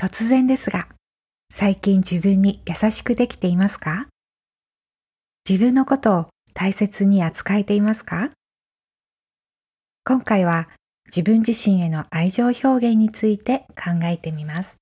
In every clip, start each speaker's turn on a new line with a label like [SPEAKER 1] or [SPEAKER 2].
[SPEAKER 1] 突然ですが、最近自分に優しくできていますか？自分のことを大切に扱えていますか？今回は自分自身への愛情表現について考えてみます。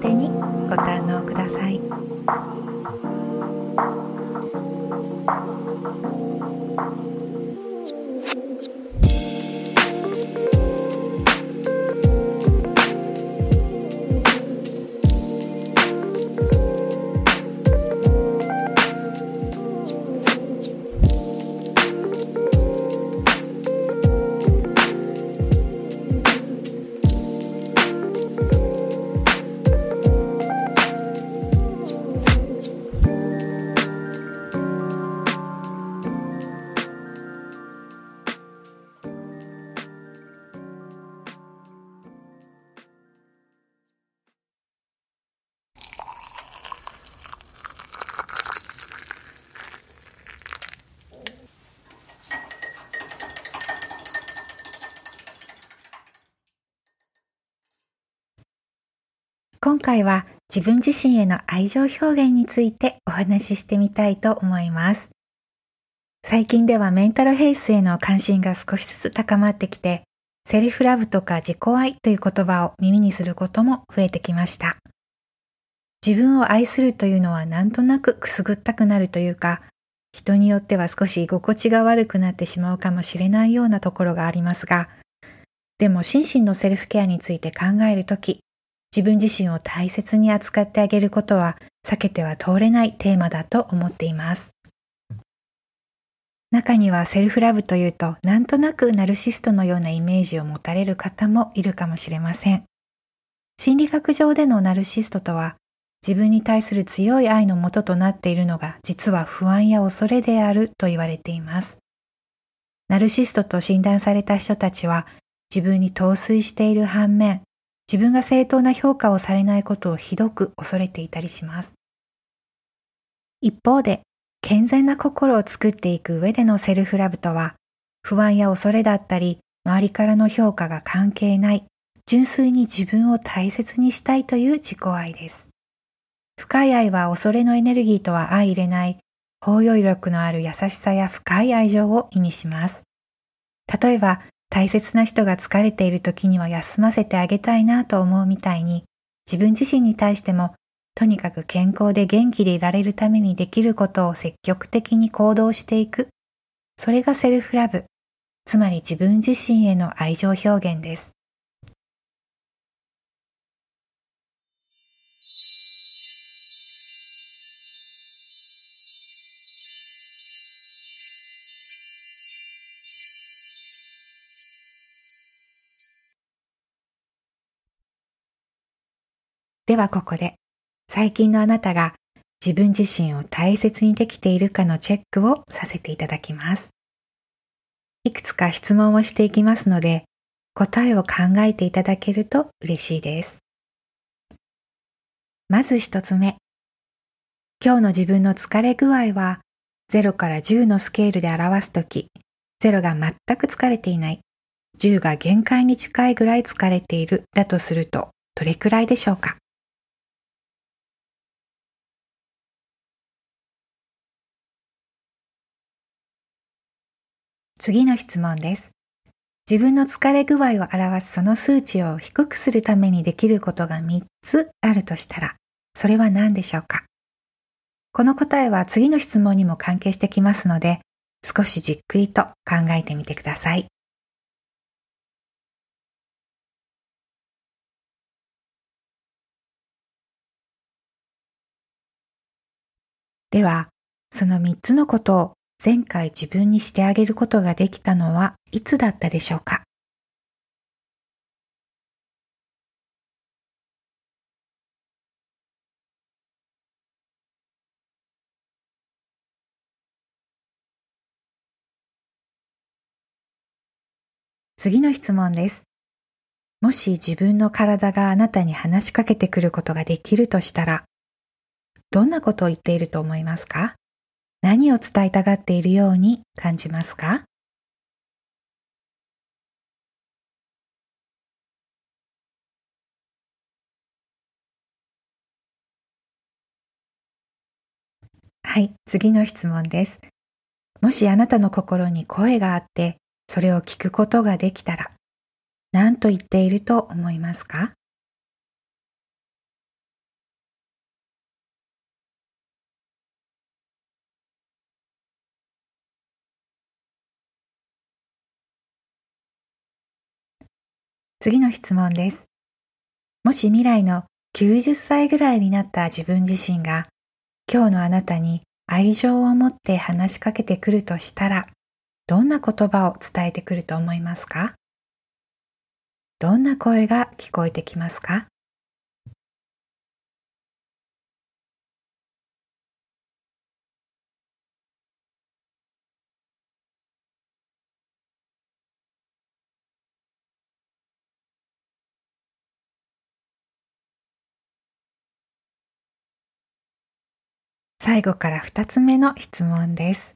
[SPEAKER 1] 手にご堪能ください。今回は自分自身への愛情表現についてお話ししてみたいと思います。最近ではメンタルヘルスへの関心が少しずつ高まってきて、セルフラブとか自己愛という言葉を耳にすることも増えてきました。自分を愛するというのはなんとなくくすぐったくなるというか、人によっては少し居心地が悪くなってしまうかもしれないようなところがありますが、でも心身のセルフケアについて考えるとき、自分自身を大切に扱ってあげることは避けては通れないテーマだと思っています。中にはセルフラブというとなんとなくナルシストのようなイメージを持たれる方もいるかもしれません。心理学上でのナルシストとは自分に対する強い愛のもととなっているのが実は不安や恐れであると言われています。ナルシストと診断された人たちは自分に陶酔している反面自分が正当な評価をされないことをひどく恐れていたりします。一方で、健全な心を作っていく上でのセルフラブとは、不安や恐れだったり、周りからの評価が関係ない、純粋に自分を大切にしたいという自己愛です。深い愛は恐れのエネルギーとは相入れない、包容力のある優しさや深い愛情を意味します。例えば、大切な人が疲れている時には休ませてあげたいなと思うみたいに、自分自身に対しても、とにかく健康で元気でいられるためにできることを積極的に行動していく。それがセルフラブ、つまり自分自身への愛情表現です。ではここで、最近のあなたが自分自身を大切にできているかのチェックをさせていただきます。いくつか質問をしていきますので、答えを考えていただけると嬉しいです。まず一つ目。今日の自分の疲れ具合は、0から10のスケールで表すとき、0が全く疲れていない、10が限界に近いぐらい疲れているだとすると、どれくらいでしょうか？次の質問です。自分の疲れ具合を表すその数値を低くするためにできることが3つあるとしたら、それは何でしょうか？この答えは次の質問にも関係してきますので、少しじっくりと考えてみてください。では、その3つのことを前回自分にしてあげることができたのはいつだったでしょうか？次の質問です。もし自分の体があなたに話しかけてくることができるとしたら、どんなことを言っていると思いますか？何を伝えたがっているように感じますか？はい、次の質問です。もしあなたの心に声があって、それを聞くことができたら、何と言っていると思いますか？次の質問です。もし未来の90歳ぐらいになった自分自身が今日のあなたに愛情を持って話しかけてくるとしたらどんな言葉を伝えてくると思いますか？どんな声が聞こえてきますか？最後から二つ目の質問です。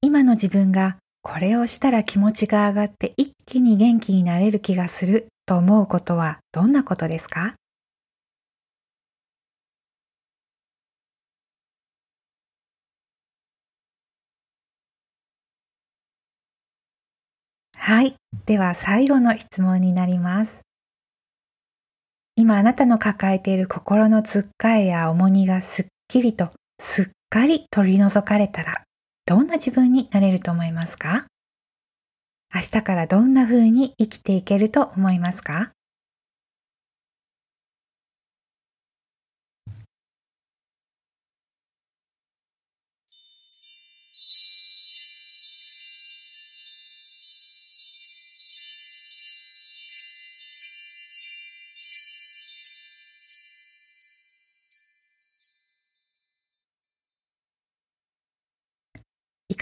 [SPEAKER 1] 今の自分がこれをしたら気持ちが上がって一気に元気になれる気がすると思うことはどんなことですか？はい。では最後の質問になります。今あなたの抱えている心のつっかえや重荷がすっきりとすっかり取り除かれたらどんな自分になれると思いますか？明日からどんな風に生きていけると思いますか？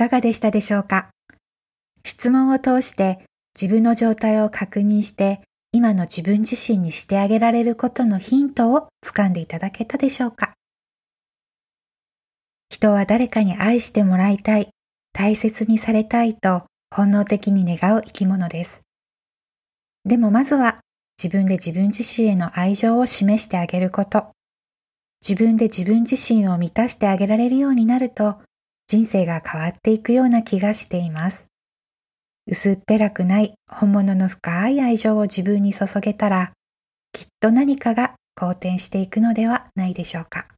[SPEAKER 1] かがでしたでしょうか？質問を通して自分の状態を確認して今の自分自身にしてあげられることのヒントをつかんでいただけたでしょうか？人は誰かに愛してもらいたい、大切にされたいと本能的に願う生き物です。でもまずは自分で自分自身への愛情を示してあげること。自分で自分自身を満たしてあげられるようになると人生が変わっていくような気がしています。薄っぺらくない本物の深い愛情を自分に注げたら、きっと何かが好転していくのではないでしょうか。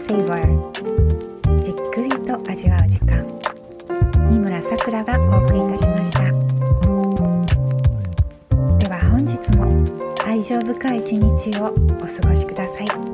[SPEAKER 1] Savor じっくりと味わう時間。二村さくらがお送りいたしました。では本日も愛情深い一日をお過ごしください。